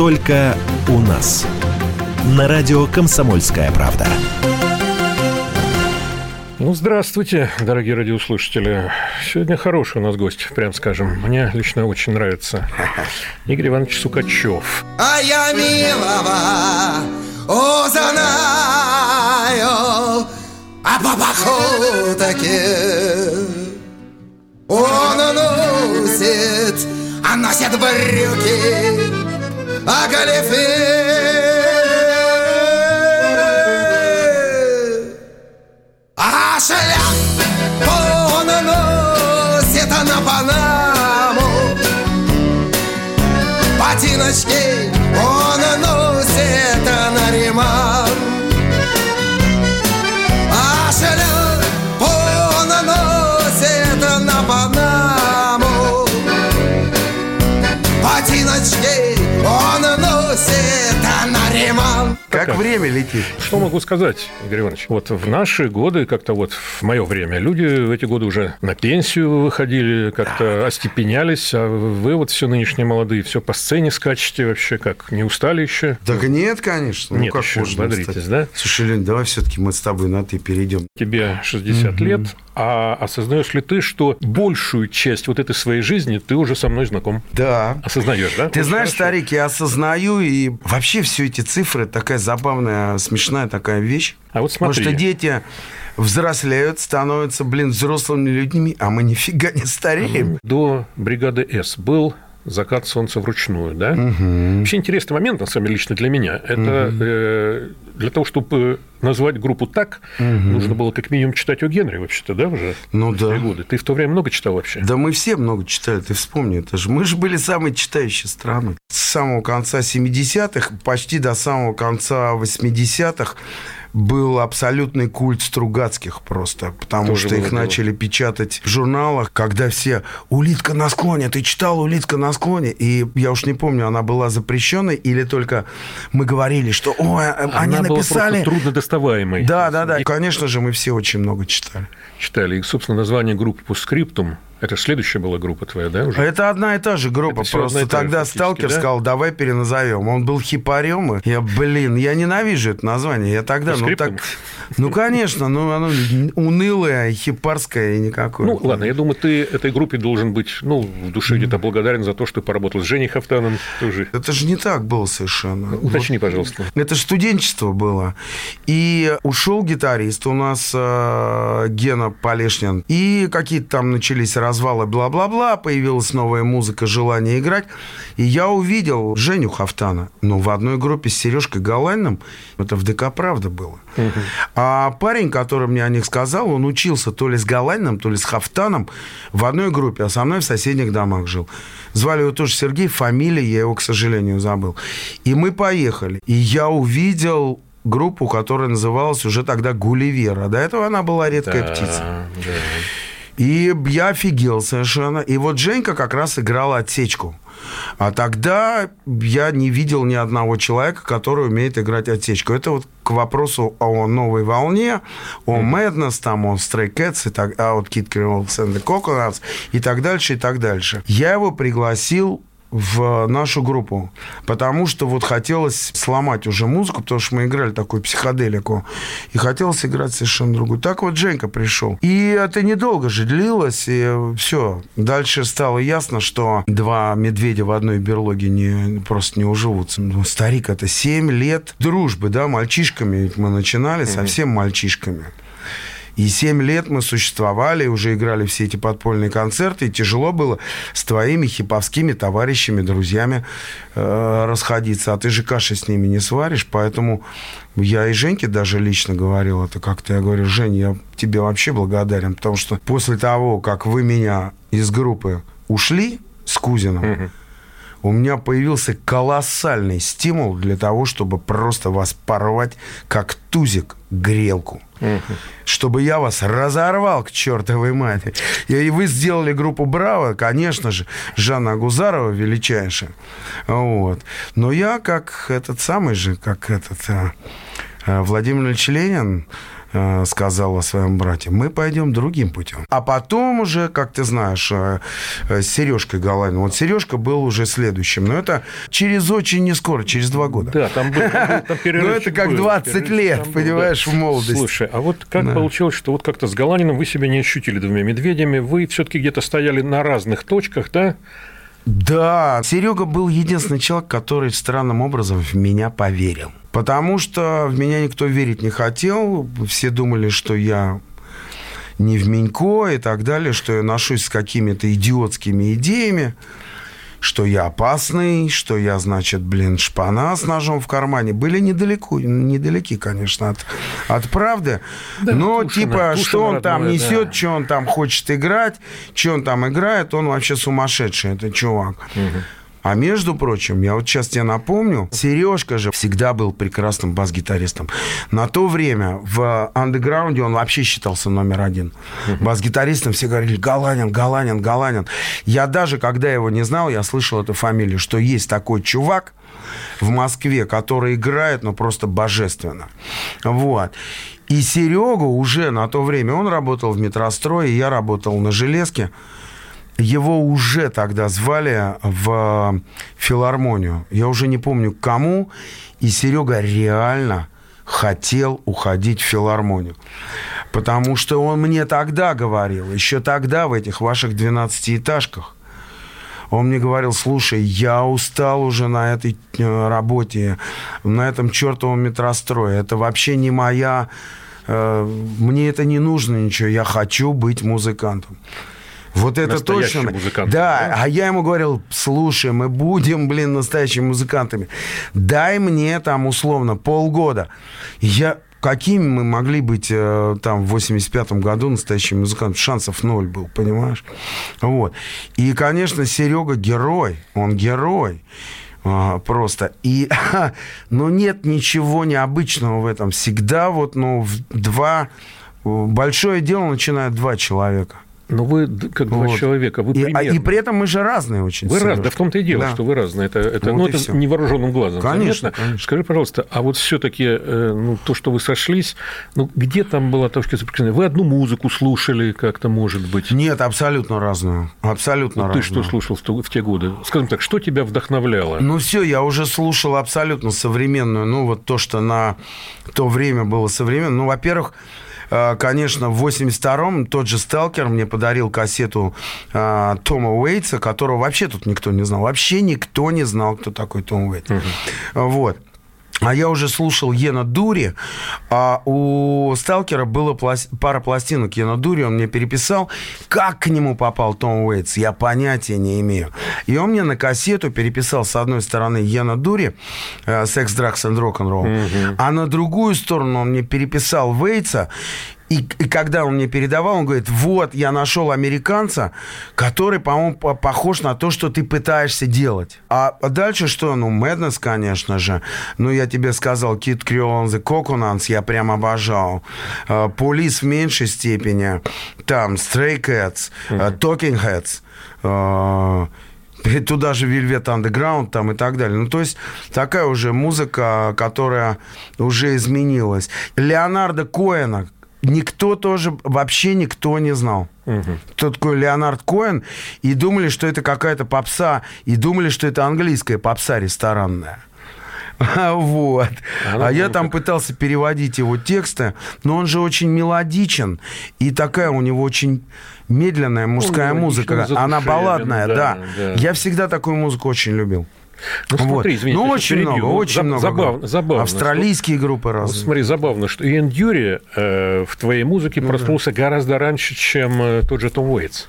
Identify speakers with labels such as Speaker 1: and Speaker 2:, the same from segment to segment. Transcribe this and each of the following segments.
Speaker 1: Только у нас. На радио «Комсомольская правда».
Speaker 2: Ну, здравствуйте, дорогие радиослушатели. Сегодня хороший у нас гость, прям скажем. Мне лично очень нравится. Игорь Иванович Сукачев.
Speaker 3: А я милого узнаю, а по походке он носит, а носит брюки, а галифе. А
Speaker 4: Как
Speaker 2: Как?
Speaker 4: время летит.
Speaker 2: Что могу сказать, Игорь Иванович? Вот в наши годы, как-то вот в мое время, люди в эти годы уже на пенсию выходили, как-то остепенялись, а вы вот все нынешние молодые, все по сцене скачете вообще, как, не устали еще?
Speaker 4: Так нет, конечно.
Speaker 2: Нет,
Speaker 4: ну, как
Speaker 2: еще
Speaker 4: можно
Speaker 2: бодритесь,
Speaker 4: устать?
Speaker 2: да?
Speaker 4: Слушай, Лень, давай все-таки мы с тобой на ты перейдем.
Speaker 2: Тебе 60 лет, а осознаешь ли ты, что большую часть вот этой своей жизни ты уже со мной знаком?
Speaker 4: Да.
Speaker 2: Осознаешь, да?
Speaker 4: Ты
Speaker 2: Вот
Speaker 4: знаешь,
Speaker 2: хорошо.
Speaker 4: старик, я осознаю, и вообще все эти цифры такая забавная, смешная такая вещь.
Speaker 2: А вот
Speaker 4: Потому
Speaker 2: смотри.
Speaker 4: что дети взрослеют, становятся, блин, взрослыми людьми, а мы нифига не стареем.
Speaker 2: До бригады С был закат солнца вручную, да? Вообще интересный момент, на самом деле, лично для меня. Это э, для того, чтобы назвать группу так, нужно было как минимум читать о Генри, вообще-то, да, уже?
Speaker 4: Ну да.
Speaker 2: годы. Ты в то время много читал вообще?
Speaker 4: Да мы все много читали, ты вспомни, это же мы же были самой читающей страной. С самого конца 70-х, почти до самого конца 80-х был абсолютный культ Стругацких просто, потому
Speaker 2: Тоже
Speaker 4: что
Speaker 2: было
Speaker 4: их
Speaker 2: дело.
Speaker 4: начали печатать в журналах, когда все «Улитка на склоне», ты читал «Улитка на склоне», и я уж не помню, она была запрещенной или только мы говорили, что «Ой, они
Speaker 2: Она была
Speaker 4: написали...»
Speaker 2: трудно доставаемой.
Speaker 4: Да, да, да. Конечно же, мы все очень много читали.
Speaker 2: Читали. И, собственно, название группы по скриптум. Это следующая была группа твоя, да, уже?
Speaker 4: Это одна и та же группа.
Speaker 2: Это
Speaker 4: Просто
Speaker 2: же
Speaker 4: тогда сталкер
Speaker 2: да?
Speaker 4: сказал, давай переназовем. Он был хипарем. Я, блин, я ненавижу это название. Я тогда, ну так... Ну, конечно, ну оно унылое, хипарское и никакое.
Speaker 2: Ну, ладно, я думаю, ты этой группе должен быть, ну, в душе где-то благодарен за то, что ты поработал с Женей Хафтаном тоже.
Speaker 4: Это же не так было совершенно.
Speaker 2: Уточни, пожалуйста.
Speaker 4: Это студенчество было. И ушел гитарист у нас э, Гена Полешнин. И какие-то там начались развалы, бла-бла-бла. Появилась новая музыка, желание играть. И я увидел Женю Хафтана. Ну, в одной группе с Сережкой Галаниным. Это в ДК «Правда» было. А парень, который мне о них сказал, он учился то ли с Галаниным, то ли с Хафтаном в одной группе, а со мной в соседних домах жил. Звали его тоже Сергей, фамилия, я его, к сожалению, забыл. И мы поехали. И я увидел группу, которая называлась уже тогда «Гулливер». А до этого она была «Редкая птица».
Speaker 2: Да, да.
Speaker 4: И я офигел совершенно. И вот Женька как раз играла отсечку. А тогда я не видел ни одного человека, который умеет играть отсечку. Это вот к вопросу о новой волне, о Madness, там, о Stray Cats, и так, а вот Kid Creole and the Coconuts, и так дальше, и так дальше. Я его пригласил в нашу группу, потому что вот хотелось сломать уже музыку, потому что мы играли такую психоделику, и хотелось играть совершенно другую. Так вот Женька пришел. И это недолго же длилось, и все. Дальше стало ясно, что два медведя в одной берлоге не, просто не уживутся. Ну, старик, это 7 лет дружбы, да, мальчишками мы начинали, совсем мальчишками. И семь лет мы существовали, уже играли все эти подпольные концерты, и тяжело было с твоими хиповскими товарищами, друзьями э, расходиться. А ты же каши с ними не сваришь, поэтому я и Женьке даже лично говорил это как-то. Я говорю, Жень, я тебе вообще благодарен, потому что после того, как вы меня из группы ушли с Кузином, у меня появился колоссальный стимул для того, чтобы просто вас порвать, как тузик, грелку. Чтобы я вас разорвал к чертовой матери. И вы сделали группу «Браво», конечно же, Жанна Агузарова величайшая. Вот. Но я как этот самый же, как этот... а, а, Владимир Ильич Ленин, сказал о своем брате, мы пойдем другим путем. А потом уже, как ты знаешь, э, э, с Сережкой Галаниным. Вот Сережка был уже следующим. Но это через очень не скоро, через два года.
Speaker 2: Да, там был, там, был- перерывчик
Speaker 4: это как
Speaker 2: был,
Speaker 4: 20
Speaker 2: перерывчик
Speaker 4: лет, понимаешь, в молодости.
Speaker 2: Слушай, а вот как получилось, что вот как-то с Галанином вы себя не ощутили двумя медведями, вы все-таки где-то стояли на разных точках, да?
Speaker 4: Да, Серега был единственный человек, который странным образом в меня поверил. Потому что в меня никто верить не хотел. Все думали, что я не в Менько и так далее, что я ношусь с какими-то идиотскими идеями, что я опасный, что я, значит, блин, шпана с ножом в кармане. Были недалеко, недалеки, конечно, от, от правды.
Speaker 2: Да,
Speaker 4: Но,
Speaker 2: Тушино,
Speaker 4: типа,
Speaker 2: Тушино
Speaker 4: что он там
Speaker 2: родное,
Speaker 4: несет,
Speaker 2: да.
Speaker 4: что он там хочет играть, что он там играет, он вообще сумасшедший, это чувак. А между прочим, я вот сейчас тебе напомню, Сережка же всегда был прекрасным бас-гитаристом. На то время в андеграунде он вообще считался номер один. Бас-гитаристом все говорили Галанин, Галанин, Галанин. Я даже, когда его не знал, я слышал эту фамилию, что есть такой чувак в Москве, который играет, ну, просто божественно. Вот. И Серегу уже на то время, он работал в метрострое, я работал на железке, его уже тогда звали в филармонию. Я уже не помню к кому. И Серега реально хотел уходить в филармонию. Потому что он мне тогда говорил, еще тогда в этих ваших 12-этажках, он мне говорил, слушай, я устал уже на этой э, работе, на этом чертовом метрострое. Это вообще не моя... э, мне это не нужно ничего. Я хочу быть музыкантом. Вот это
Speaker 2: Настоящим
Speaker 4: точно.
Speaker 2: музыкантом,
Speaker 4: да,
Speaker 2: да?
Speaker 4: а я ему говорил, слушай, мы будем, блин, настоящими музыкантами. Дай мне там условно полгода. Я Какими мы могли быть э, там в 85-м году настоящими музыкантами? Шансов ноль был, понимаешь? Вот. И, конечно, Серега герой. Он герой. А, просто. И, но нет ничего необычного в этом. Всегда вот, ну, в два... Большое дело начинают два человека.
Speaker 2: Но вы как два
Speaker 4: Вот.
Speaker 2: человека, вы
Speaker 4: И, а-
Speaker 2: примерно...
Speaker 4: и при этом мы же разные очень.
Speaker 2: Вы разные, да в том-то и дело,
Speaker 4: Да.
Speaker 2: что вы разные. Это, это,
Speaker 4: Вот
Speaker 2: ну, это
Speaker 4: всё.
Speaker 2: невооруженным глазом.
Speaker 4: Конечно, конечно.
Speaker 2: Скажи, пожалуйста, а вот все-таки ну, то, что вы сошлись, ну, где там была точка соприкосновения? Вы одну музыку слушали как-то, может быть?
Speaker 4: Нет, абсолютно разную. Абсолютно
Speaker 2: Вот ты
Speaker 4: разную.
Speaker 2: что слушал в, те годы? Скажем так, что тебя вдохновляло?
Speaker 4: Ну все, я уже слушал абсолютно современную, ну вот то, что на то время было современно. Ну, во-первых, э, конечно, в 82-м тот же «Сталкер» мне подарил кассету э, Тома Уэйтса, которого вообще тут никто не знал. Вообще никто не знал, кто такой Том Уэйтс. Вот. А я уже слушал Ена Дури, а у Сталкера было плас- пара пластинок Ена Дури, он мне переписал. Как к нему попал Том Уэйтс, я понятия не имею. И он мне на кассету переписал с одной стороны Ена Дури, э, «Секс, дракс and рок-н-ролл», а на другую сторону он мне переписал Уэйтса, и, и когда он мне передавал, он говорит, вот, я нашел американца, который, по-моему, по- похож на то, что ты пытаешься делать. А дальше что? Ну, Madness, конечно же. Ну, я тебе сказал, Kid Creole and the Coconuts я прям обожал. Полис в меньшей степени. Там, Stray Cats, э, Talking Heads. и Туда же Velvet Underground там и так далее. Ну, то есть такая уже музыка, которая уже изменилась. Леонардо Коэна никто тоже, вообще никто не знал. Кто такой Леонард Коэн. И думали, что это какая-то попса. И думали, что это английская попса ресторанная. Вот.
Speaker 2: А,
Speaker 4: А я
Speaker 2: ну,
Speaker 4: там пытался переводить его тексты, но он же очень мелодичен, и такая у него очень медленная мужская музыка. Она балладная,
Speaker 2: да,
Speaker 4: да.
Speaker 2: да.
Speaker 4: Я всегда такую музыку очень любил.
Speaker 2: Ну, смотри,
Speaker 4: Вот.
Speaker 2: извини,
Speaker 4: ну,
Speaker 2: я
Speaker 4: очень
Speaker 2: перебью.
Speaker 4: много,
Speaker 2: Ну,
Speaker 4: очень
Speaker 2: заб-
Speaker 4: много.
Speaker 2: забавно-
Speaker 4: групп.
Speaker 2: забавно,
Speaker 4: Австралийские группы
Speaker 2: Вот
Speaker 4: разные.
Speaker 2: смотри, забавно, что Иэн Дьюри э, в твоей
Speaker 4: Ну
Speaker 2: музыке проснулся гораздо раньше, чем э, тот же Том Уэйтс.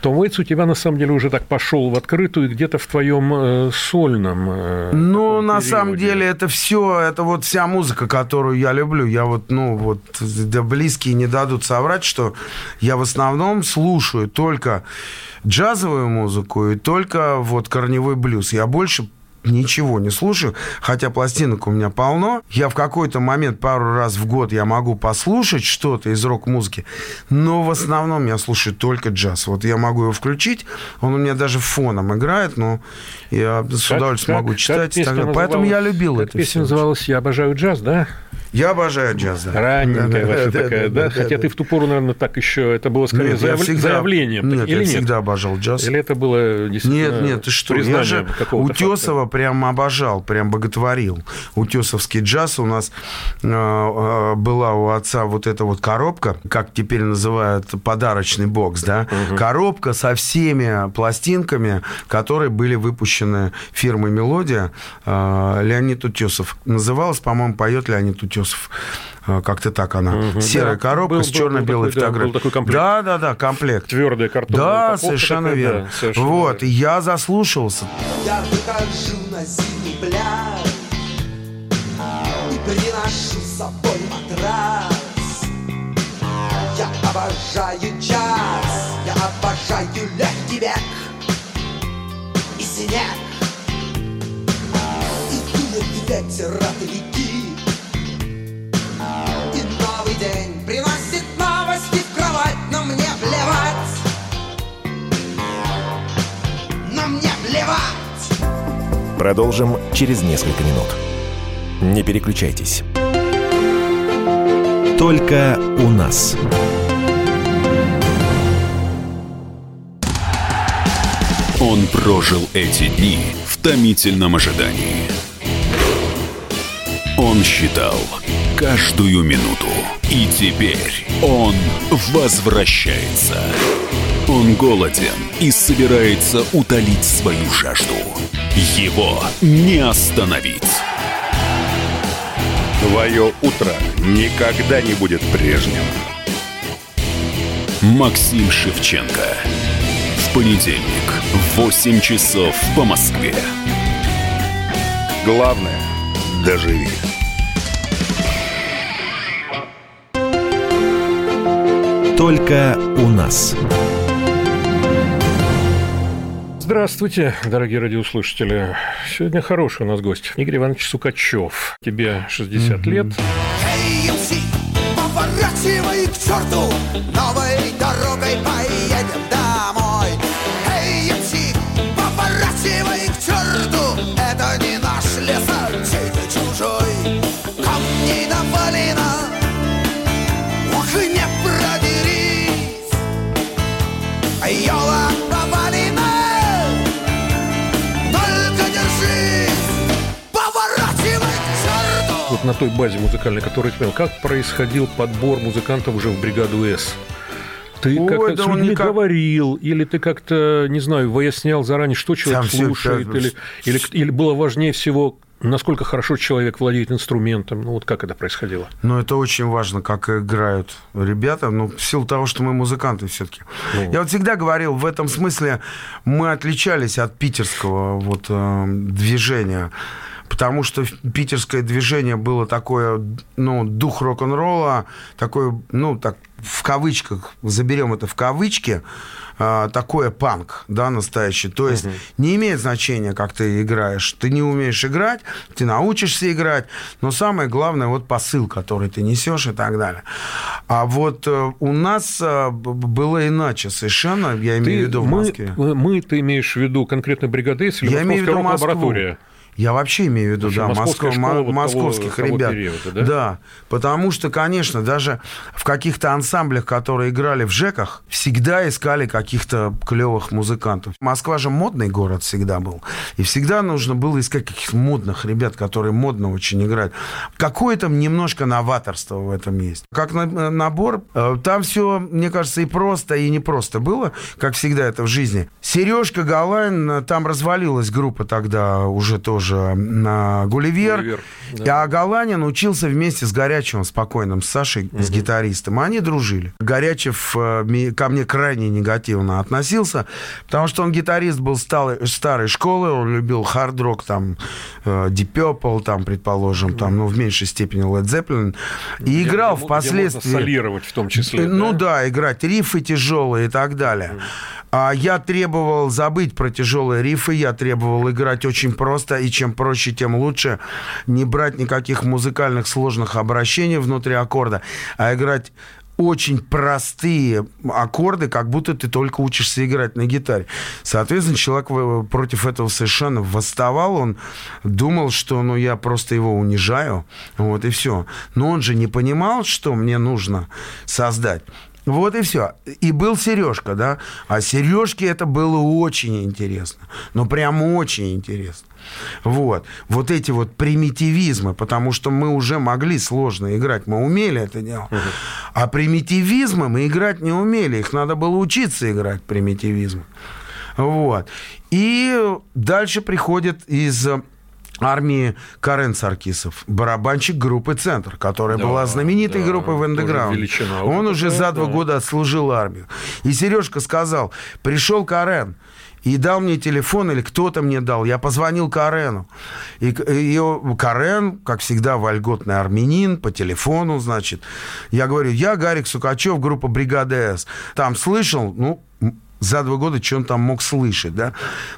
Speaker 2: Том Уэйтс у тебя, на самом деле, уже так пошел в открытую где-то в твоем э, сольном э,
Speaker 4: Ну, на самом
Speaker 2: периоде.
Speaker 4: деле, это все, это вот вся музыка, которую я люблю. Я вот, ну, вот, да близкие не дадут соврать, что я в основном слушаю только джазовую музыку и только вот корневой блюз. Я больше ничего не слушаю, хотя пластинок у меня полно. Я в какой-то момент пару раз в год я могу послушать что-то из рок-музыки, но в основном я слушаю только джаз. Вот я могу его включить, он у меня даже фоном играет, но я с
Speaker 2: Как-
Speaker 4: удовольствием
Speaker 2: как-
Speaker 4: могу
Speaker 2: как
Speaker 4: читать. и
Speaker 2: песня
Speaker 4: так далее. Поэтому я любил
Speaker 2: как
Speaker 4: это
Speaker 2: песня называлась «Я обожаю джаз», да?
Speaker 4: Я обожаю джаз, да.
Speaker 2: Ранненькая
Speaker 4: Да,
Speaker 2: ваша
Speaker 4: да,
Speaker 2: такая,
Speaker 4: да,
Speaker 2: да? Хотя
Speaker 4: да.
Speaker 2: ты в ту пору, наверное, так еще, это было скорее
Speaker 4: Нет,
Speaker 2: заяв-
Speaker 4: всегда-
Speaker 2: заявлением.
Speaker 4: Нет,
Speaker 2: или
Speaker 4: я
Speaker 2: нет?
Speaker 4: всегда обожал джаз.
Speaker 2: Или это было действительно
Speaker 4: Нет, нет, ты что? Я же Утесова прям обожал, прям боготворил. Утесовский джаз у нас э, э, была у отца вот эта вот коробка, как теперь называют подарочный бокс, да? Коробка со всеми пластинками, которые были выпущены фирмой «Мелодия». Э, Леонид Утесов. Называлась, по-моему, поет Леонид Утесов. Э, Как-то так она. Серая
Speaker 2: Да,
Speaker 4: коробка
Speaker 2: был-
Speaker 4: с черно-белой
Speaker 2: такой, да, был
Speaker 4: фотографией.
Speaker 2: такой комплект.
Speaker 4: Да, да, да, комплект.
Speaker 2: Твердая картонная
Speaker 4: Да,
Speaker 2: упаковка
Speaker 4: совершенно
Speaker 2: такая,
Speaker 4: верно.
Speaker 2: да, совершенно
Speaker 4: вот,
Speaker 2: верно.
Speaker 4: и я заслушался.
Speaker 5: Я выхожу на зимний пляж И приношу с собой матрас Я обожаю джаз Я обожаю легкий век И снег И дует ветер от реки
Speaker 1: Продолжим через несколько минут. Не переключайтесь. Только у нас.
Speaker 6: Он прожил эти дни в томительном ожидании. Он считал каждую минуту. И теперь он возвращается. Он голоден и собирается утолить свою жажду. Его не остановить.
Speaker 7: Твое утро никогда не будет прежним.
Speaker 6: Максим Шевченко. В понедельник в 8 часов по Москве.
Speaker 7: Главное – доживи.
Speaker 1: Только у нас.
Speaker 2: Здравствуйте, дорогие радиослушатели. Сегодня хороший у нас гость. Игорь Иванович Сукачев. Тебе 60 лет.
Speaker 5: Эй, MC, поворачивай к черту Новой дорогой поедем
Speaker 2: той базе музыкальной, которую ты имел, как происходил подбор музыкантов уже в бригаду С? Ты
Speaker 4: Ой,
Speaker 2: как-то
Speaker 4: да
Speaker 2: с людьми
Speaker 4: никак-
Speaker 2: говорил, или ты как-то, не знаю, выяснял заранее, что человек
Speaker 4: Сам
Speaker 2: слушает, или, или, или было важнее всего, насколько хорошо человек владеет инструментом? Ну, вот как это происходило?
Speaker 4: Но это очень важно, как играют ребята. Ну, в силу того, что мы музыканты все-таки.
Speaker 2: Ну.
Speaker 4: Я вот всегда говорил, в этом смысле мы отличались от питерского вот, э, движения. Потому что питерское движение было такое, ну, дух рок-н-ролла, такое, ну, так, в кавычках, заберем это в кавычки, а, такое панк, да, настоящий. То есть не имеет значения, как ты играешь. Ты не умеешь играть, ты научишься играть, но самое главное, вот посыл, который ты несешь и так далее. А вот э, у нас э, было иначе совершенно, я имею в виду в
Speaker 2: мы,
Speaker 4: Москве.
Speaker 2: мы, ты имеешь в виду конкретно бригады С или
Speaker 4: Я имею в виду Москву.
Speaker 2: лаборатория?
Speaker 4: Я вообще имею в виду,
Speaker 2: Вообще
Speaker 4: да, Москва-
Speaker 2: школа вот того-
Speaker 4: московских
Speaker 2: того
Speaker 4: ребят.
Speaker 2: периода, да?
Speaker 4: потому что, конечно, даже в каких-то ансамблях, которые играли в ЖЭКах, всегда искали каких-то клевых музыкантов. Москва же модный город всегда был. И всегда нужно было искать каких-то модных ребят, которые модно очень играют. Какое-то немножко новаторство в этом есть. Как на- набор, э, там все, мне кажется, и просто, и не просто было, как всегда это в жизни. Сережка Галайн, э, там развалилась группа тогда уже тоже на Гулливер.
Speaker 2: Гулливер,
Speaker 4: И А Галанин учился вместе с Горячевым, спокойным, с Сашей, с гитаристом. Они дружили. Горячев э, ко мне крайне негативно относился, потому что он гитарист был сталой- старой школы, он любил хард-рок, там, э, Deep Purple, там, предположим, там, ну, в меньшей степени Led Zeppelin. И играл
Speaker 2: Где- где можно
Speaker 4: впоследствии...
Speaker 2: солировать в том числе.
Speaker 4: Ну да, играть рифы тяжелые и так далее. А я требовал забыть про тяжелые рифы, я требовал играть очень просто, и чем проще, тем лучше. Не брать никаких музыкальных сложных обращений внутри аккорда, а играть очень простые аккорды, как будто ты только учишься играть на гитаре. Соответственно, человек в- против этого совершенно восставал, он думал, что ну, я просто его унижаю, вот и все. Но он же не понимал, что мне нужно создать. Вот и все. И был Сережка, да. А Сережке это было очень интересно. Ну, прям очень интересно. Вот. Вот эти вот примитивизмы, потому что мы уже могли сложно играть, мы умели это делать. А примитивизмы мы играть не умели. Их надо было учиться играть, примитивизмы. Вот. И дальше приходит из э, армии Карен Саркисов, барабанщик группы «Центр», которая
Speaker 2: Да,
Speaker 4: была знаменитой
Speaker 2: да,
Speaker 4: группой в андеграунде. Он уже за два
Speaker 2: да.
Speaker 4: года отслужил армию. И Сережка сказал, пришел Карен, и дал мне телефон, или кто-то мне дал. Я позвонил Карену. И, и Карен, как всегда, вольготный армянин, по телефону, значит. Я говорю, я Гарик Сукачев, группа «Бригада С». Там слышал, ну, за два года, что он там мог слышать, да?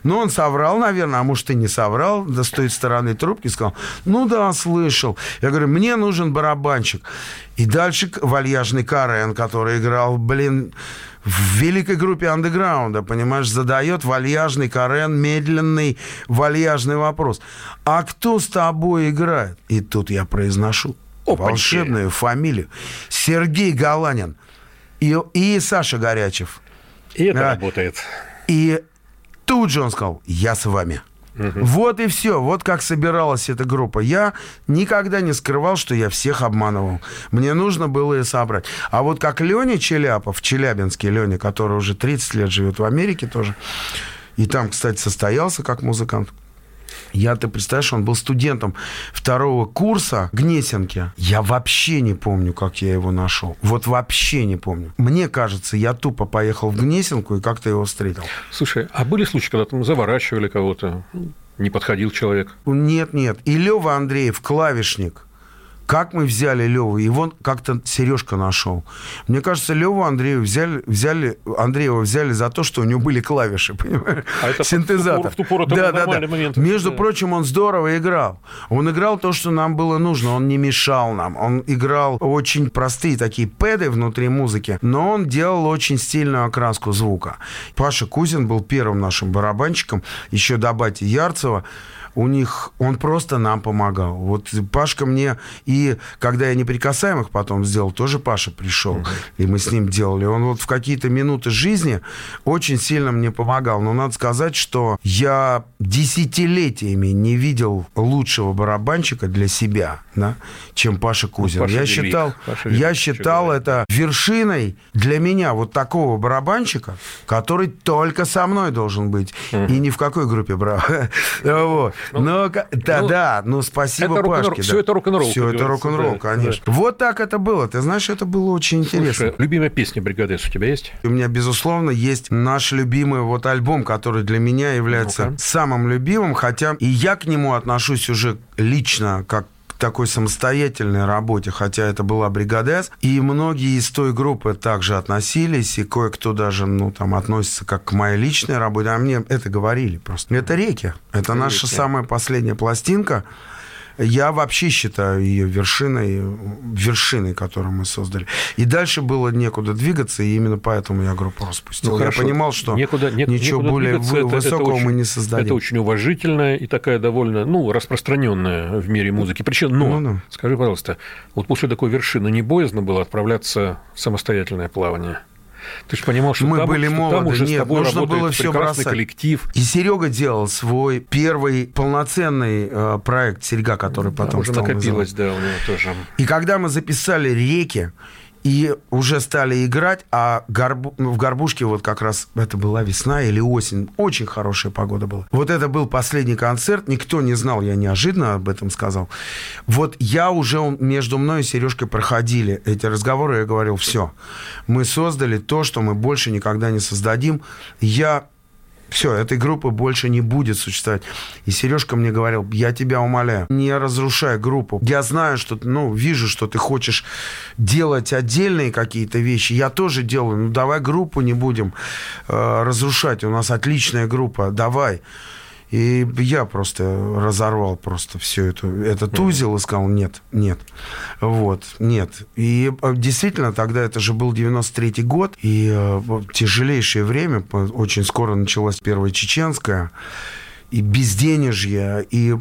Speaker 4: Но он соврал, наверное, а может и не соврал, да с той стороны трубки сказал, ну да, слышал. Я говорю, мне нужен барабанщик. И дальше вальяжный Карен, который играл, блин, в великой группе андеграунда, понимаешь, задает вальяжный Карен, медленный вальяжный вопрос. А кто с тобой играет? И тут я произношу
Speaker 2: Опаньки.
Speaker 4: волшебную фамилию. Сергей Галанин и, и Саша Горячев.
Speaker 2: И это
Speaker 4: Да.
Speaker 2: работает.
Speaker 4: И тут же он сказал, я с вами. Вот и все. Вот как собиралась эта группа. Я никогда не скрывал, что я всех обманывал. Мне нужно было ее собрать. А вот как Леня Челяпов, Челябинский Леня, который уже 30 лет живет в Америке тоже, и там, кстати, состоялся как музыкант. Я, ты представляешь, он был студентом второго курса Гнесинки. Я вообще не помню, как я его нашел. Вот вообще не помню. Мне кажется, я тупо поехал в Гнесинку и как-то его встретил.
Speaker 2: Слушай, а были случаи, когда там заворачивали кого-то, не подходил человек?
Speaker 4: Нет, нет. И Лева Андреев, клавишник. Как мы взяли Леву? Его как-то Сережка нашел. Мне кажется, Леву Андреева взяли, взяли, Андреева взяли за то, что у него были клавиши, понимаешь?
Speaker 2: А это в ту
Speaker 4: Синтезатор.
Speaker 2: пору- в ту пору это был нормальный момент.
Speaker 4: Между
Speaker 2: Да.
Speaker 4: прочим, он здорово играл. Он играл то, что нам было нужно. Он не мешал нам. Он играл очень простые такие пэды внутри музыки, но он делал очень стильную окраску звука. Паша Кузин был первым нашим барабанщиком, еще до Бати Ярцева. У них он просто нам помогал. Вот Пашка мне и когда я неприкасаемых потом сделал, тоже Паша пришел, и мы с ним делали. Он вот в какие-то минуты жизни очень сильно мне помогал. Но надо сказать, что я десятилетиями не видел лучшего барабанщика для себя, да, чем Паша Кузин.
Speaker 2: Паша
Speaker 4: я
Speaker 2: велик.
Speaker 4: считал,
Speaker 2: Паша
Speaker 4: я считал это вершиной для меня вот такого барабанщика, который только со мной должен быть. И ни в какой группе брал. Вот. Но, ка- да,
Speaker 2: ну,
Speaker 4: да, ну спасибо
Speaker 2: это
Speaker 4: Пашке. да.
Speaker 2: это рок-н-ролл,
Speaker 4: Все это рок-н-ролл,
Speaker 2: да,
Speaker 4: конечно. Вот так это было. Ты знаешь, это было очень интересно.
Speaker 2: Слушай, любимая песня «Бригады С» у тебя есть?
Speaker 4: У меня, безусловно, есть наш любимый вот альбом, который для меня является
Speaker 2: Ну-ка.
Speaker 4: самым любимым, хотя и я к нему отношусь уже лично как такой самостоятельной работе, хотя это была бригада С, и многие из той группы также относились, и кое-кто даже, ну, там, относится как к моей личной работе, а мне это говорили просто. Это реки, это наша
Speaker 2: Реки.
Speaker 4: самая последняя пластинка, я вообще считаю ее вершиной, вершиной, которую мы создали. И дальше было некуда двигаться, и именно поэтому я группу распустил. я
Speaker 2: хорошо.
Speaker 4: понимал, что
Speaker 2: Некуда- не-
Speaker 4: ничего
Speaker 2: некуда
Speaker 4: более
Speaker 2: двигаться,
Speaker 4: вы-
Speaker 2: это- это
Speaker 4: высокого
Speaker 2: очень-
Speaker 4: мы не создадим.
Speaker 2: Это очень уважительная и такая довольно, ну, распространенная в мире музыки. Причем, но,
Speaker 4: Ну да.
Speaker 2: скажи, пожалуйста, вот после такой вершины не боязно было отправляться в самостоятельное плавание? Ты же понимал, что
Speaker 4: Мы
Speaker 2: там,
Speaker 4: были
Speaker 2: что там
Speaker 4: молоды.
Speaker 2: уже с
Speaker 4: Нет,
Speaker 2: тобой
Speaker 4: нужно было
Speaker 2: прекрасный
Speaker 4: бросать.
Speaker 2: коллектив.
Speaker 4: И Серега делал свой первый полноценный э, проект Серега, который
Speaker 2: Там
Speaker 4: потом
Speaker 2: уже
Speaker 4: стал
Speaker 2: накопилось, да, у него тоже.
Speaker 4: И когда мы записали реки и уже стали играть, а горбу- ну, в Горбушке вот как раз это была весна или осень, очень хорошая погода была. Вот это был последний концерт, никто не знал, я неожиданно об этом сказал. Вот я уже, между мной и Сережкой проходили эти разговоры, я говорил, все, мы создали то, что мы больше никогда не создадим. Я все, этой группы больше не будет существовать. И Сережка мне говорил, я тебя умоляю, не разрушай группу. Я знаю, что, ну, вижу, что ты хочешь делать отдельные какие-то вещи. Я тоже делаю. Ну, давай группу не будем э, разрушать. У нас отличная группа. Давай. И я просто разорвал просто все это, этот узел и сказал, нет, нет, вот, нет. И э, действительно, тогда это же был 93-й год, и э, тяжелейшее время, очень скоро началась Первая Чеченская, и безденежье, и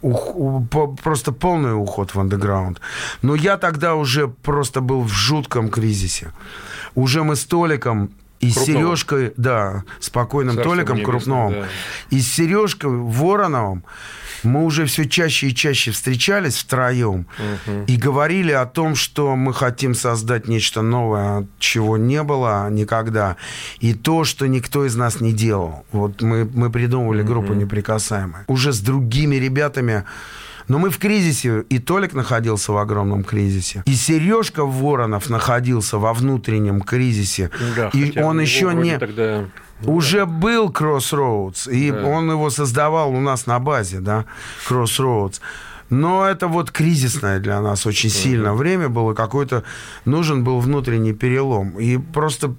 Speaker 4: ух- у- по- просто полный уход в андеграунд. Но я тогда уже просто был в жутком кризисе. Уже мы с Толиком и с. Сережкой, да, спокойным
Speaker 2: Царство
Speaker 4: Толиком Крупновым,
Speaker 2: да.
Speaker 4: и с Сережкой Вороновым мы уже все чаще и чаще встречались втроем и говорили о том, что мы хотим создать нечто новое, чего не было никогда, и то, что никто из нас не делал. Вот мы, мы придумывали группу «Неприкасаемая». Уже с другими ребятами но мы в кризисе, и Толик находился в огромном кризисе, и Сережка Воронов находился во внутреннем кризисе,
Speaker 2: Да,
Speaker 4: и он еще не...
Speaker 2: Тогда...
Speaker 4: Уже был Crossroads, и
Speaker 2: Да.
Speaker 4: он его создавал у нас на базе, да, Crossroads. Но это вот кризисное для нас очень сильно время было, какой-то нужен был внутренний перелом. И просто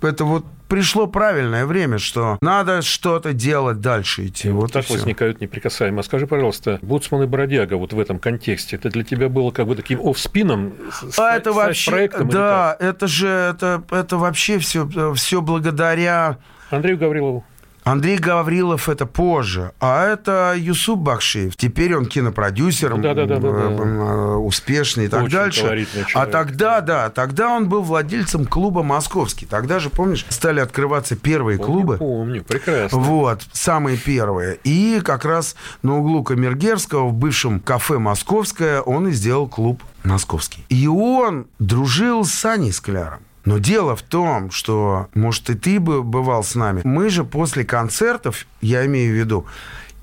Speaker 4: это вот пришло правильное время, что надо что-то делать дальше идти.
Speaker 2: И
Speaker 4: вот и
Speaker 2: так
Speaker 4: всё.
Speaker 2: возникают неприкасаемые. А скажи, пожалуйста, Буцман и Бродяга вот в этом контексте, это для тебя было как бы таким офспином
Speaker 4: А
Speaker 2: с-
Speaker 4: это вообще,
Speaker 2: проектом?
Speaker 4: да, это же, это, это вообще все, все благодаря?
Speaker 2: Андрею Гаврилову.
Speaker 4: Андрей Гаврилов это позже, а это Юсуп Бакшиев. Теперь он кинопродюсер,
Speaker 2: Да-да-да-да-да.
Speaker 4: м, э, успешный и так
Speaker 2: Очень
Speaker 4: дальше. А
Speaker 2: человек.
Speaker 4: тогда, да, тогда он был владельцем клуба «Московский». Тогда же, помнишь, стали открываться первые
Speaker 2: Помню,
Speaker 4: клубы.
Speaker 2: Помню, прекрасно.
Speaker 4: Вот, самые первые. И как раз на углу Камергерского, в бывшем кафе «Московское», он и сделал клуб «Московский». И он дружил с Саней Скляром. Но дело в том, что, может, и ты бы бывал с нами. Мы же после концертов, я имею в виду,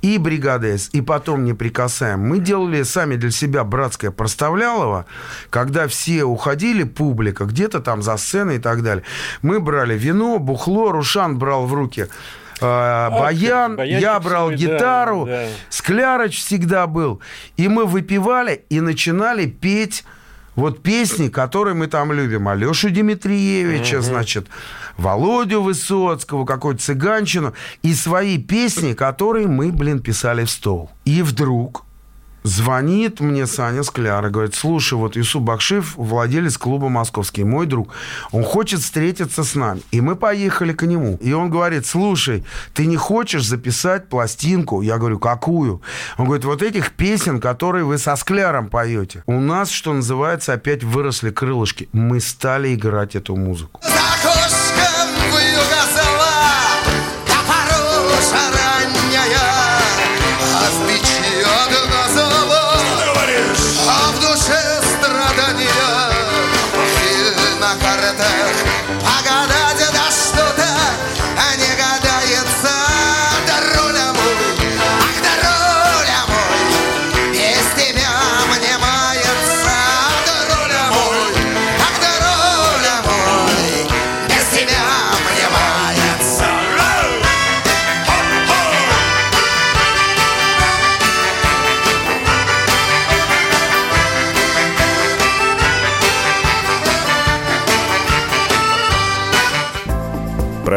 Speaker 4: и «Бригада С», и потом «Не прикасаем». Мы делали сами для себя братское проставлялово, когда все уходили, публика, где-то там за сценой и так далее. Мы брали вино, бухло, Рушан брал в руки э, баян,
Speaker 2: баянчик
Speaker 4: я брал
Speaker 2: свой, да,
Speaker 4: гитару,
Speaker 2: да.
Speaker 4: Скляроч всегда был. И мы выпивали и начинали петь вот песни, которые мы там любим. Алешу Дмитриевича, значит, Володю Высоцкого, какую-то цыганщину. И свои песни, которые мы, блин, писали в стол. И вдруг звонит мне Саня Скляр и говорит, слушай, вот Юсуп Бакшиев, владелец клуба «Московский», мой друг, он хочет встретиться с нами. И мы поехали к нему. И он говорит, слушай, ты не хочешь записать пластинку? Я говорю, какую? Он говорит, вот этих песен, которые вы со Скляром поете. У нас, что называется, опять выросли крылышки. Мы стали играть эту музыку.
Speaker 3: За окошком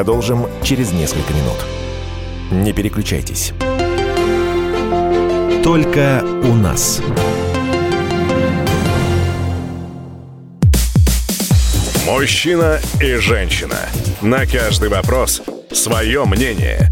Speaker 1: Продолжим через несколько минут. Не переключайтесь. Только у нас.
Speaker 8: Мужчина и женщина. На каждый вопрос свое мнение.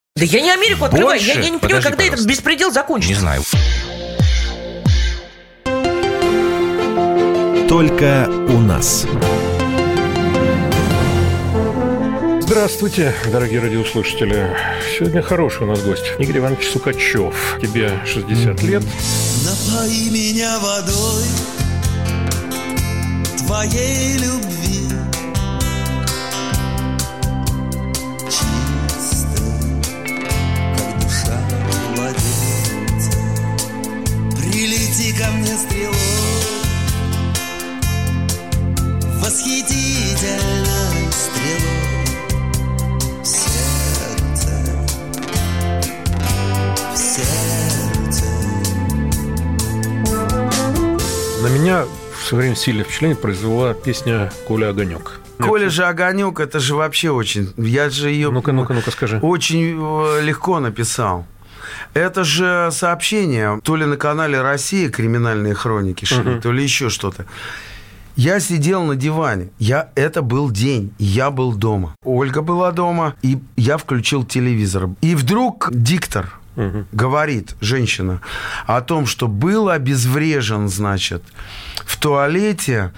Speaker 9: Да я не Америку открываю.
Speaker 10: Больше?
Speaker 9: Я, я не понимаю,
Speaker 10: Подожди,
Speaker 9: когда этот
Speaker 10: пожалуйста.
Speaker 9: беспредел
Speaker 10: Не
Speaker 9: закончится.
Speaker 10: знаю.
Speaker 1: Только у нас.
Speaker 2: Здравствуйте, дорогие радиослушатели. Сегодня хороший у нас гость. Игорь Иванович Сукачев. Тебе 60 лет.
Speaker 5: Напои меня водой твоей любви Ко мне стрелой Восхитительной стрелой В сердце сердце
Speaker 2: На меня в свое время сильное впечатление произвела песня «Коля Огонек».
Speaker 4: Коля же огонек, это же вообще очень. Я же ее
Speaker 2: Ну-ка, ну-ка, ну-ка, скажи.
Speaker 4: очень э, легко написал. Это же сообщение, то ли на канале Россия криминальные хроники шли, то ли еще что-то. Я сидел на диване. Я, это был день. Я был дома. Ольга была дома, и я включил телевизор. И вдруг диктор говорит, женщина, о том, что был обезврежен, значит, в туалете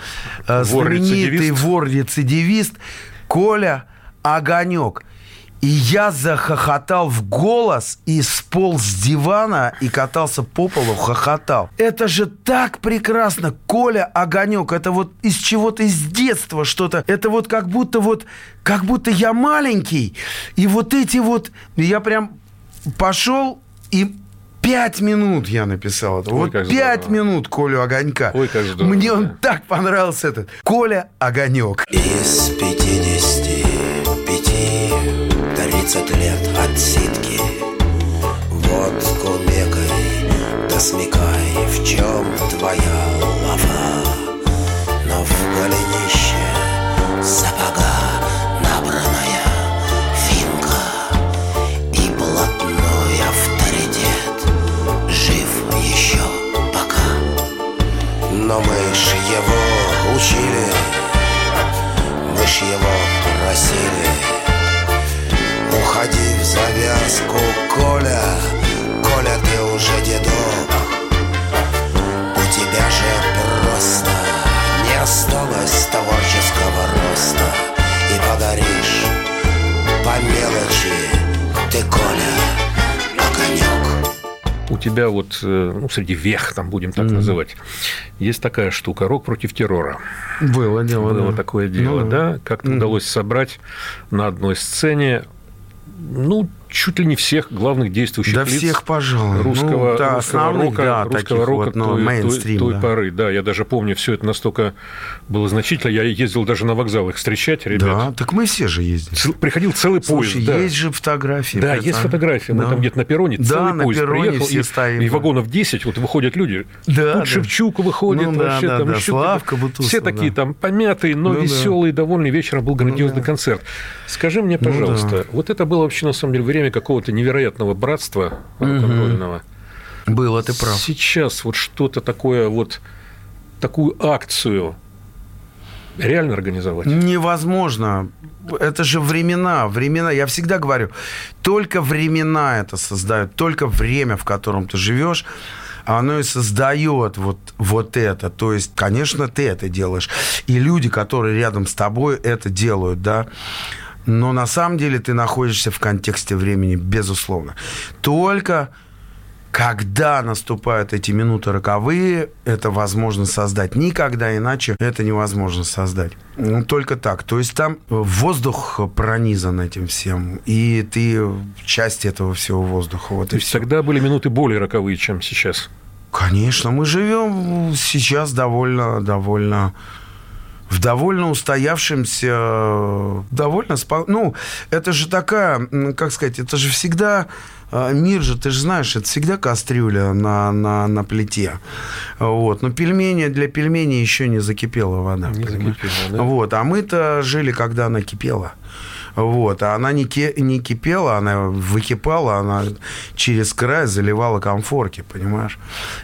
Speaker 4: э, знаменитый
Speaker 2: Вор-рецидивист.
Speaker 4: вор-рецидивист Коля Огонек. И я захохотал в голос и сполз с дивана и катался по полу, хохотал. Это же так прекрасно. Коля Огонек. Это вот из чего-то из детства что-то. Это вот как будто вот, как будто я маленький. И вот эти вот... Я прям пошел и пять минут я написал это.
Speaker 2: Ой,
Speaker 4: вот пять
Speaker 2: здорово.
Speaker 4: минут Колю Огонька.
Speaker 2: Ой, как здорово,
Speaker 4: Мне он так понравился этот. Коля Огонек.
Speaker 5: Из пятидесяти пяти тридцать лет отсидки. Водку мекай, да смекай, в чем твоя лафа Но в голенище сапога набранная финка И блатной авторитет жив еще пока. Но мы ж его учили ж его просили. Уходи в завязку, Коля, тебя
Speaker 2: вот, э, ну, среди вех, там будем так называть, есть такая штука «Рок против террора».
Speaker 4: Было дело,
Speaker 2: Было
Speaker 4: да.
Speaker 2: такое дело,
Speaker 4: Ну
Speaker 2: да? Как-то удалось собрать на одной сцене, ну, чуть ли не всех главных действующих
Speaker 4: Да
Speaker 2: лиц
Speaker 4: всех, пожалуй.
Speaker 2: русского,
Speaker 4: Ну, да,
Speaker 2: русского рока,
Speaker 4: да,
Speaker 2: русского рока
Speaker 4: вот, ну,
Speaker 2: той, той- той
Speaker 4: да.
Speaker 2: поры. Да, я даже помню, все это настолько было значительно. Я ездил даже на вокзал их встречать, ребят.
Speaker 4: Да, так мы все же ездим.
Speaker 2: Цел- Приходил целый
Speaker 4: Слушай,
Speaker 2: поезд, да.
Speaker 4: есть же фотографии.
Speaker 2: Да,
Speaker 4: представь.
Speaker 2: есть фотография. Мы
Speaker 4: Да.
Speaker 2: там где-то на перроне
Speaker 4: Да,
Speaker 2: целый
Speaker 4: на
Speaker 2: поезд
Speaker 4: перроне
Speaker 2: приехал,
Speaker 4: все
Speaker 2: и,
Speaker 4: стоим,
Speaker 2: и
Speaker 4: да.
Speaker 2: вагонов 10, вот выходят люди.
Speaker 4: Да,
Speaker 2: Тут
Speaker 4: да.
Speaker 2: Шевчук выходит,
Speaker 4: Ну да,
Speaker 2: вообще
Speaker 4: да,
Speaker 2: там
Speaker 4: да,
Speaker 2: еще
Speaker 4: Славка. Бутусов,
Speaker 2: Все такие
Speaker 4: да.
Speaker 2: там помятые, но
Speaker 4: Ну да.
Speaker 2: веселые, довольные. Вечером был грандиозный концерт. Скажи мне,
Speaker 4: Ну
Speaker 2: пожалуйста, вот это было вообще на самом деле время какого-то невероятного братства рок-н-ролльного.
Speaker 4: Было, ты прав.
Speaker 2: Сейчас вот что-то такое вот такую акцию реально организовать?
Speaker 4: Невозможно. Это же времена, времена. Я всегда говорю, только времена это создают, только время, в котором ты живешь, оно и создает вот, вот это. То есть, конечно, ты это делаешь. И люди, которые рядом с тобой, это делают, да. Но на самом деле ты находишься в контексте времени, безусловно. Только когда наступают эти минуты роковые, это возможно создать. Никогда иначе это невозможно создать. Ну, только так. То есть там воздух пронизан этим всем, и ты часть этого всего воздуха. Вот
Speaker 2: То
Speaker 4: и
Speaker 2: есть
Speaker 4: все.
Speaker 2: тогда были минуты более роковые, чем сейчас.
Speaker 4: Конечно, мы живем сейчас довольно, довольно в довольно устоявшемся, довольно спо... Ну, это же такая, как сказать, это же всегда э, мир же, ты же знаешь, это всегда кастрюля на, на, на плите. Вот. Но пельмени, для пельменей еще не закипела вода.
Speaker 2: Не
Speaker 4: понимаешь?
Speaker 2: закипела, да?
Speaker 4: Вот. А мы-то жили, когда она кипела. Вот, а она не, ки- не кипела, она выкипала, она через край заливала комфорки, понимаешь?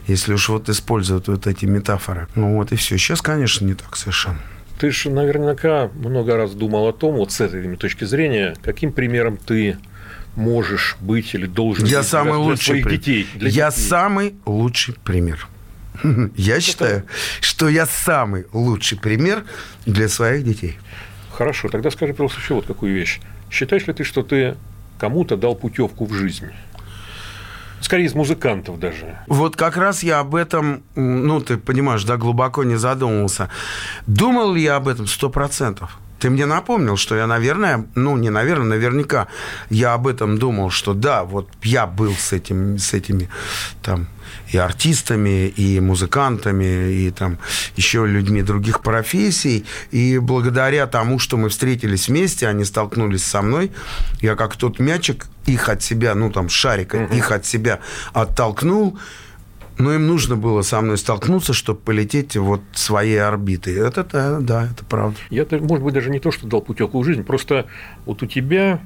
Speaker 4: Если уж вот использовать вот эти метафоры. Ну вот и все. Сейчас, конечно, не так совершенно.
Speaker 2: Ты же наверняка много раз думал о том, вот с этой точки зрения, каким примером ты можешь быть или должен
Speaker 4: Я
Speaker 2: быть
Speaker 4: самый
Speaker 2: для,
Speaker 4: лучший
Speaker 2: своих
Speaker 4: при-
Speaker 2: детей. для
Speaker 4: Я
Speaker 2: детей.
Speaker 4: самый лучший пример. Я считаю, что я самый лучший пример для своих детей.
Speaker 2: Хорошо, тогда скажи, пожалуйста, еще вот какую вещь. Считаешь ли ты, что ты кому-то дал путевку в жизнь? Скорее из музыкантов даже.
Speaker 4: Вот как раз я об этом, ну, ты понимаешь, да, глубоко не задумывался. Думал ли я об этом? Сто процентов. Ты мне напомнил, что я, наверное, ну, не наверное, наверняка, я об этом думал, что да, вот я был с, этим, с этими там и артистами, и музыкантами, и там еще людьми других профессий. И благодаря тому, что мы встретились вместе, они столкнулись со мной, я как тот мячик их от себя, ну там шарик, их от себя оттолкнул, но им нужно было со мной столкнуться, чтобы полететь вот своей орбитой. Это да, да, это правда.
Speaker 2: Я, может быть, даже не то, что дал путевку в жизнь, просто вот у тебя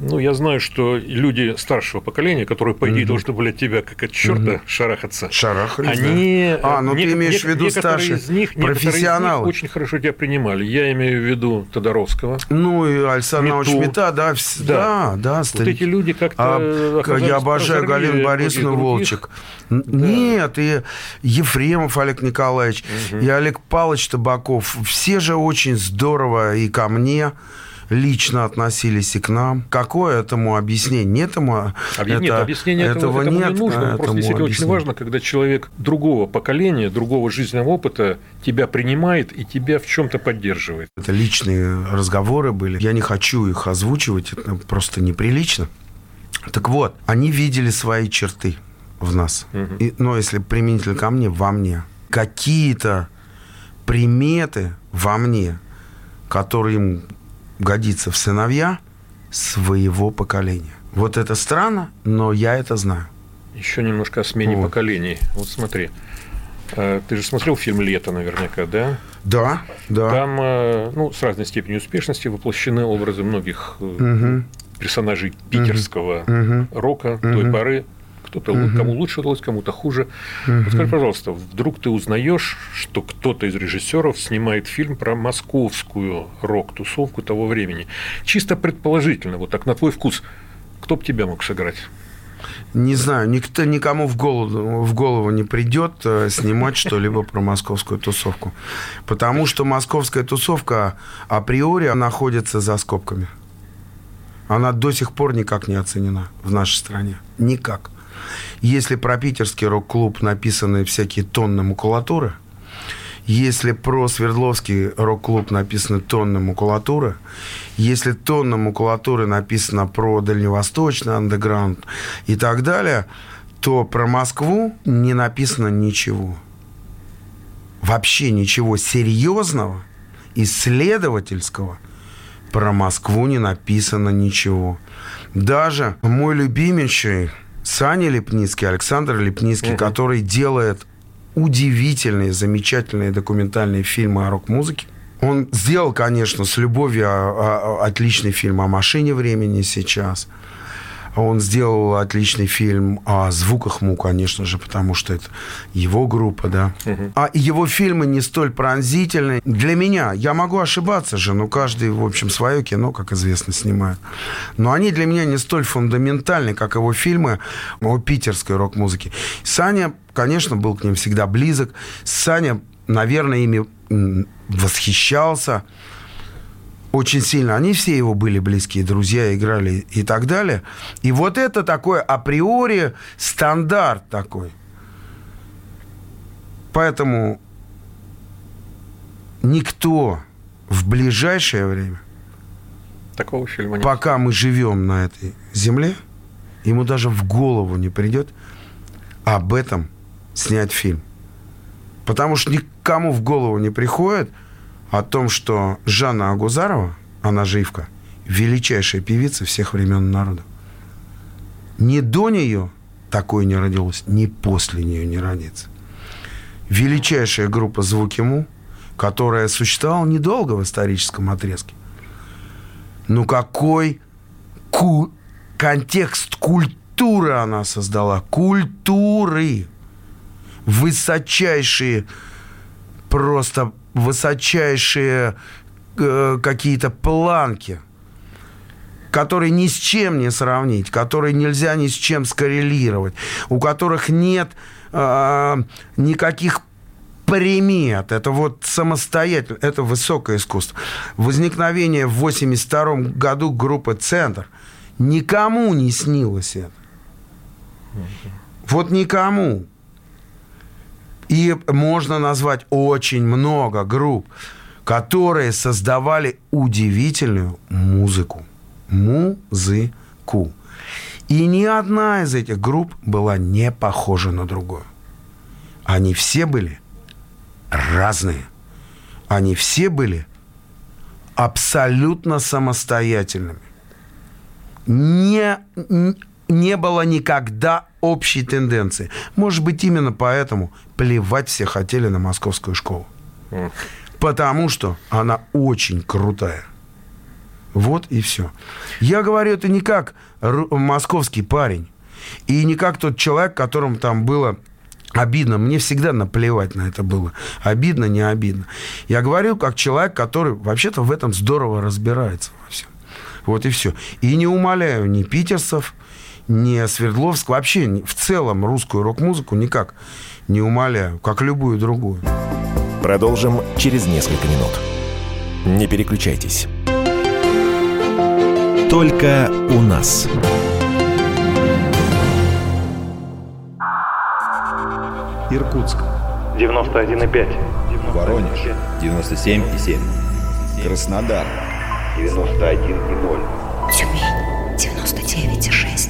Speaker 2: ну, я знаю, что люди старшего поколения, которые, по идее,
Speaker 4: Мгм.
Speaker 2: должны были от тебя, как от черта,
Speaker 4: Мгм.
Speaker 2: шарахаться,
Speaker 4: Шарахались,
Speaker 2: они...
Speaker 4: да. А, ну
Speaker 2: не-
Speaker 4: ты имеешь в виду старшие
Speaker 2: из них, некоторые из них
Speaker 4: профессионалы.
Speaker 2: очень хорошо тебя принимали. Я имею в виду Тодоровского.
Speaker 4: Ну, и Александр Иванович
Speaker 2: Мету.
Speaker 4: Мета, да, вс-
Speaker 2: Да.
Speaker 4: да, да,
Speaker 2: Вот
Speaker 4: старики.
Speaker 2: эти люди как-то
Speaker 4: А, я обожаю Галину Борисовну. Волчек. Н- Нет, и Ефремов Олег Николаевич, и Олег Павлович Табаков. Все же очень здорово и ко мне лично относились и к нам. Какое этому объяснение? Нет, ему,
Speaker 2: А
Speaker 4: это-
Speaker 2: нет, объяснение этого, этому
Speaker 4: нет.
Speaker 2: не нужно.
Speaker 4: этому
Speaker 2: Просто действительно очень
Speaker 4: объяснения.
Speaker 2: важно, когда человек другого поколения, другого жизненного опыта тебя принимает и тебя в чем-то поддерживает.
Speaker 4: Это личные разговоры были. Я не хочу их озвучивать, это просто неприлично. Так вот, они видели свои черты в нас. И, но если применительно ко мне, во мне. Какие-то приметы во мне, которые им годится в сыновья своего поколения. Вот это странно, но я это знаю.
Speaker 2: Еще немножко о смене
Speaker 4: Вот.
Speaker 2: поколений. Вот смотри. э, Ты же смотрел фильм «Лето» наверняка, да?
Speaker 4: Да, да.
Speaker 2: Там э, ну, с разной степенью успешности воплощены образы многих
Speaker 4: Мгм.
Speaker 2: персонажей питерского
Speaker 4: Мгм.
Speaker 2: рока той
Speaker 4: Мгм.
Speaker 2: поры. Кто-то лу- кому лучше удалось, кому-то хуже. Вот скажи, пожалуйста, вдруг ты узнаешь, что кто-то из режиссеров снимает фильм про московскую рок-тусовку того времени? Чисто предположительно, вот так на твой вкус, кто бы тебя мог сыграть?
Speaker 4: Не знаю, никто, никому в голову, в голову не придет э, снимать что-либо про московскую тусовку. Потому что московская тусовка априори находится за скобками. Она до сих пор никак не оценена в нашей стране. Никак. Если про питерский рок-клуб написаны всякие тонны макулатуры, если про Свердловский рок-клуб написаны тонны макулатуры, если тонна макулатуры написано про дальневосточный андеграунд и так далее, то про Москву не написано ничего. Вообще ничего серьезного, исследовательского про Москву не написано ничего. Даже мой любимейший Саня Лепницкий, Александр Лепницкий, который делает удивительные, замечательные документальные фильмы о рок-музыке. Он сделал, конечно, с любовью отличный фильм о машине времени сейчас. Он сделал отличный фильм о звуках му, конечно же, потому что это его группа, да. А его фильмы не столь пронзительны. Для меня, я могу ошибаться же, но каждый, в общем, свое кино, как известно, снимает. Но они для меня не столь фундаментальны, как его фильмы о питерской рок-музыке. Саня, конечно, был к ним всегда близок. Саня, наверное, ими восхищался очень сильно. Они все его были близкие друзья, играли и так далее. И вот это такой априори стандарт такой. Поэтому никто в ближайшее время,
Speaker 2: Такого фильма нет.
Speaker 4: пока мы живем на этой земле, ему даже в голову не придет об этом снять фильм. Потому что никому в голову не приходит о том, что Жанна Агузарова, она же Ивка, величайшая певица всех времен и народов. Ни до нее такой не родилось, ни после нее не родится. Величайшая группа «Звуки Му», которая существовала недолго в историческом отрезке. Ну какой ку- контекст культуры она создала? Культуры. Высочайшие, просто высочайшие э, какие-то планки, которые ни с чем не сравнить, которые нельзя ни с чем скоррелировать, у которых нет э, никаких примет. Это вот самостоятельно, это высокое искусство. Возникновение в 82 году группы «Центр». Никому не снилось это. Вот никому. И можно назвать очень много групп, которые создавали удивительную музыку. Музыку. И ни одна из этих групп была не похожа на другую. Они все были разные. Они все были абсолютно самостоятельными. Не, не было никогда общей тенденции. Может быть, именно поэтому плевать все хотели на московскую школу. Потому что она очень крутая. Вот и все. Я говорю это не как московский парень. И не как тот человек, которому там было обидно. Мне всегда наплевать на это было. Обидно, не обидно. Я говорю как человек, который вообще-то в этом здорово разбирается во всем. Вот и все. И не умоляю ни питерцев, ни Свердловск, вообще в целом русскую рок-музыку никак не умоляю, как любую другую.
Speaker 1: Продолжим через несколько минут. Не переключайтесь. Только у нас.
Speaker 11: Иркутск.
Speaker 12: 91,5.
Speaker 11: Воронеж. 97,7. Краснодар.
Speaker 12: 91,0.
Speaker 13: Тюмень 99,6.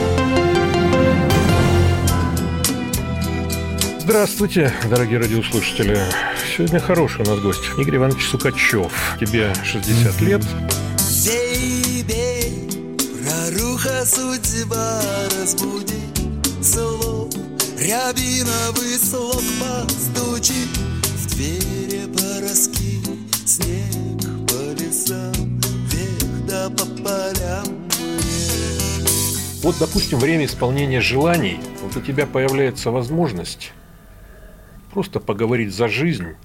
Speaker 2: Здравствуйте, дорогие радиослушатели. Сегодня хороший у нас гость. Игорь Иванович Сукачев. Тебе 60 лет.
Speaker 5: Бей, проруха судьба разбуди зло. Рябиновый слог постучит в двери пороски. Снег по лесам, вверх да по полям.
Speaker 2: Вот, допустим, время исполнения желаний, вот у тебя появляется возможность просто поговорить за жизнь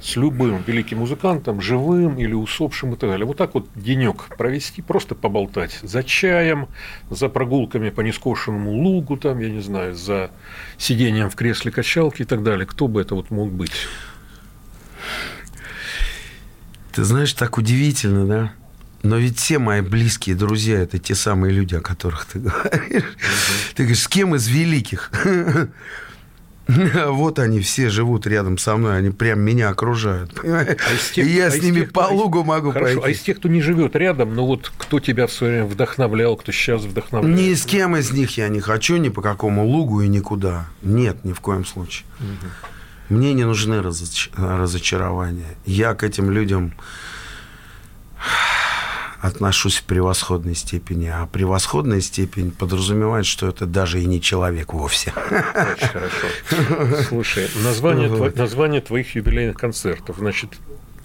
Speaker 2: с любым великим музыкантом, живым или усопшим и так далее. Вот так вот денек провести, просто поболтать за чаем, за прогулками по нескошенному лугу, там, я не знаю, за сидением в кресле качалки и так далее. Кто бы это вот мог быть?
Speaker 4: Ты знаешь, так удивительно, да? Но ведь все мои близкие друзья это те самые люди, о которых ты говоришь. Ты говоришь, с кем из великих? Вот они все живут рядом со мной, они прям меня окружают. понимаешь?
Speaker 2: А из тех-
Speaker 4: И я
Speaker 2: а
Speaker 4: с ними
Speaker 2: тех-
Speaker 4: по
Speaker 2: а
Speaker 4: лугу могу
Speaker 2: Хорошо, а
Speaker 4: пройти.
Speaker 2: из тех, кто не живет рядом, ну вот кто тебя в свое время вдохновлял, кто сейчас вдохновляет?
Speaker 4: Ни с кем из них я не хочу ни по какому лугу и никуда. Нет, ни в коем случае. Мне не нужны разоч- разочарования. Я к этим людям отношусь в превосходной степени. А превосходная степень подразумевает, что это даже и не человек вовсе.
Speaker 2: Очень хорошо. Слушай, название,
Speaker 4: Вот.
Speaker 2: название твоих юбилейных концертов. Значит,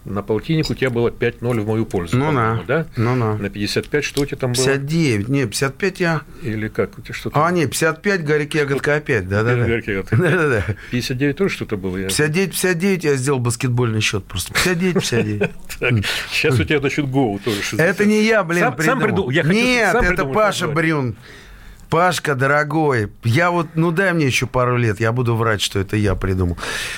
Speaker 2: на полтинник у тебя было 5-0 в мою пользу.
Speaker 4: Ну
Speaker 2: по-моему,
Speaker 4: да.
Speaker 2: да?
Speaker 4: Ну да.
Speaker 2: На 55 что у тебя там было?
Speaker 4: 59, не, 55 я...
Speaker 2: Или как? У тебя что-то...
Speaker 4: А, не, 55, Гарик Ягодка опять, да-да-да.
Speaker 2: Гарик Ягодка.
Speaker 4: Да-да-да.
Speaker 2: 59 тоже что-то было? Я-
Speaker 4: 59, 59 я сделал баскетбольный счет просто. 59, 59.
Speaker 2: Так, сейчас у тебя, значит, Гоу тоже. 60.
Speaker 4: Это не я, блин,
Speaker 2: придумал.
Speaker 4: Нет, это Паша. Брюн. Пашка, дорогой, я вот, ну дай мне еще пару лет, я буду врать, что это я придумал.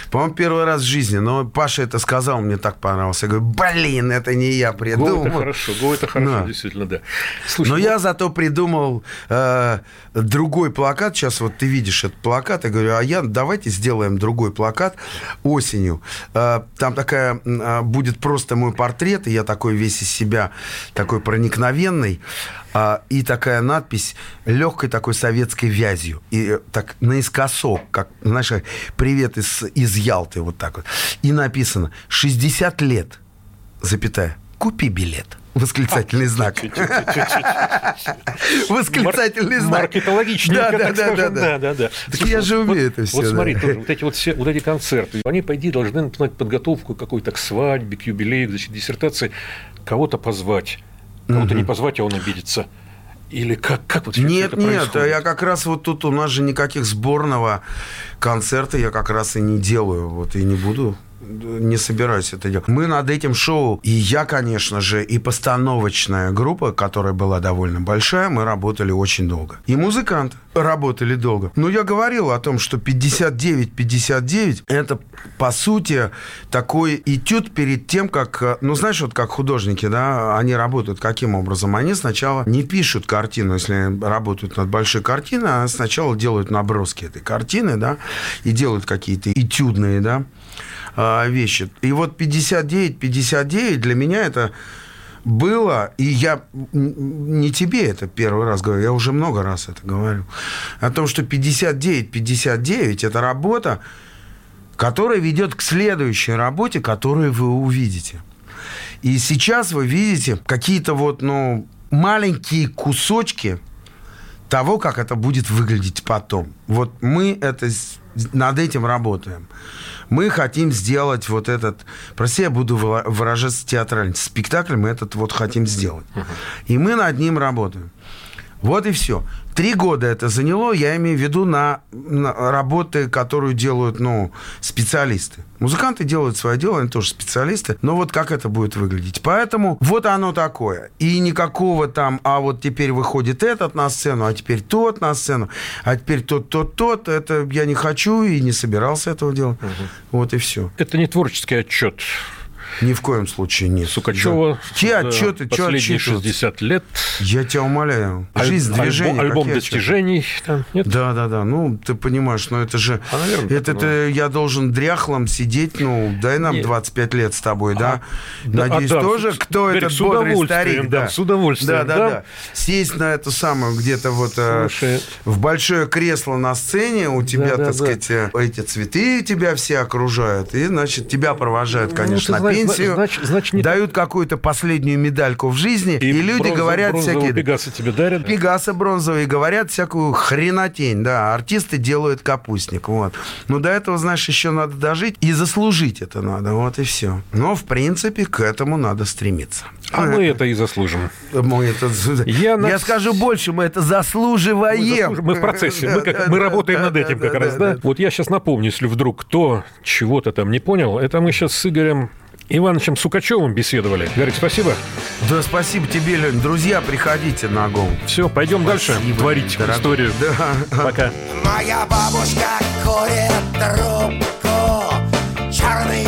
Speaker 4: По-моему, первый раз в жизни, но Паша это сказал, мне так понравилось. Я говорю, блин, это не я придумал.
Speaker 2: это хорошо, Гоу это хорошо,
Speaker 4: Да.
Speaker 2: действительно, да. Слушай,
Speaker 4: Но
Speaker 2: вот-
Speaker 4: я зато придумал э, другой плакат. Сейчас вот ты видишь этот плакат. Я говорю, а я давайте сделаем другой плакат осенью. Э, там такая а, будет просто мой портрет, и я такой весь из себя такой проникновенный. А, и такая надпись легкой такой советской вязью. И э, так наискосок, как, знаешь, привет из, из Ялты, вот так вот. И написано 60 лет, запятая, купи билет. Восклицательный знак. Восклицательный знак.
Speaker 2: Маркетологичненько,
Speaker 4: Да, да,
Speaker 2: так
Speaker 4: да,
Speaker 2: скажем.
Speaker 4: да,
Speaker 2: да.
Speaker 4: Так я же
Speaker 2: вот-
Speaker 4: умею это
Speaker 2: Вот
Speaker 4: всё, да.
Speaker 2: смотри, вот эти вот все, вот эти концерты, они, по идее, должны начинать подготовку какой-то к свадьбе, к юбилею, к диссертации, кого-то позвать. Кого-то не позвать, а он обидится. Или как, как вот
Speaker 4: Нет,
Speaker 2: это
Speaker 4: нет,
Speaker 2: происходит?
Speaker 4: я как раз вот тут у нас же никаких сборного концерта я как раз и не делаю, вот и не буду не собираюсь это делать. Мы над этим шоу, и я, конечно же, и постановочная группа, которая была довольно большая, мы работали очень долго. И музыканты работали долго. Но я говорил о том, что 59-59 это, по сути, такой этюд перед тем, как, э, ну, знаешь, вот как художники, да, они работают каким образом? Они сначала не пишут картину, если работают над большой картиной, а сначала делают наброски этой картины, да, и делают какие-то этюдные, да, вещи. И вот 59-59 для меня это было, и я не тебе это первый раз говорю, я уже много раз это говорю, о том, что 59-59 это работа, которая ведет к следующей работе, которую вы увидите. И сейчас вы видите какие-то вот, ну, маленькие кусочки того, как это будет выглядеть потом. Вот мы это над этим работаем. Мы хотим сделать вот этот, прости, я буду выражаться театрально, спектакль мы этот вот хотим сделать. И мы над ним работаем. Вот и все. Три года это заняло, я имею в виду на, на работы, которую делают ну, специалисты. Музыканты делают свое дело, они тоже специалисты, но вот как это будет выглядеть. Поэтому вот оно такое. И никакого там, а вот теперь выходит этот на сцену, а теперь тот на сцену, а теперь тот, тот, тот. Это я не хочу и не собирался этого делать. Угу. Вот и все.
Speaker 2: Это не творческий отчет
Speaker 4: ни в коем случае нет.
Speaker 2: Сукачева
Speaker 4: да. Те отчеты,
Speaker 2: последние 60 лет.
Speaker 4: Я тебя умоляю. Жизнь, Аль- движение.
Speaker 2: Альбом достижений. Там, нет?
Speaker 4: Да, да, да. Ну, ты понимаешь, но это же... А, наверное, это, это ну... я должен дряхлом сидеть, ну, дай нам нет. 25 лет с тобой, а, да? Надеюсь, а, да, тоже, с, кто этот бодрый старик.
Speaker 2: Да, да, с удовольствием.
Speaker 4: Да, да, да, да. Сесть на эту самую где-то вот э, Слушай. в большое кресло на сцене, у тебя, да, так да, сказать, да. Э, эти цветы тебя все окружают, и, значит, тебя провожают, ну, конечно, ну, на пенсию.
Speaker 2: Значит, значит, не...
Speaker 4: Дают какую-то последнюю медальку в жизни, и, и люди бронзов, говорят всякие...
Speaker 2: Пегаса тебе дарят.
Speaker 4: Пегаса бронзовые говорят всякую хренотень, да. Артисты делают капустник, вот. Но до этого, знаешь, еще надо дожить и заслужить это надо, вот и все. Но, в принципе, к этому надо стремиться.
Speaker 2: А мы это и заслужим.
Speaker 4: Мы это... Я, Я скажу больше, мы это заслуживаем. Мы, заслуж...
Speaker 2: мы в процессе, мы, как... мы работаем над этим как раз, да? Вот я сейчас напомню, если вдруг кто чего-то там не понял, это мы сейчас с Игорем Ивановичем Сукачевым беседовали. Гарик, спасибо.
Speaker 4: Да, спасибо тебе, Лень. Друзья, приходите на гол.
Speaker 2: Все, пойдем дальше творить дорогой. историю. Да. Пока.
Speaker 5: Моя бабушка курит трубку, черный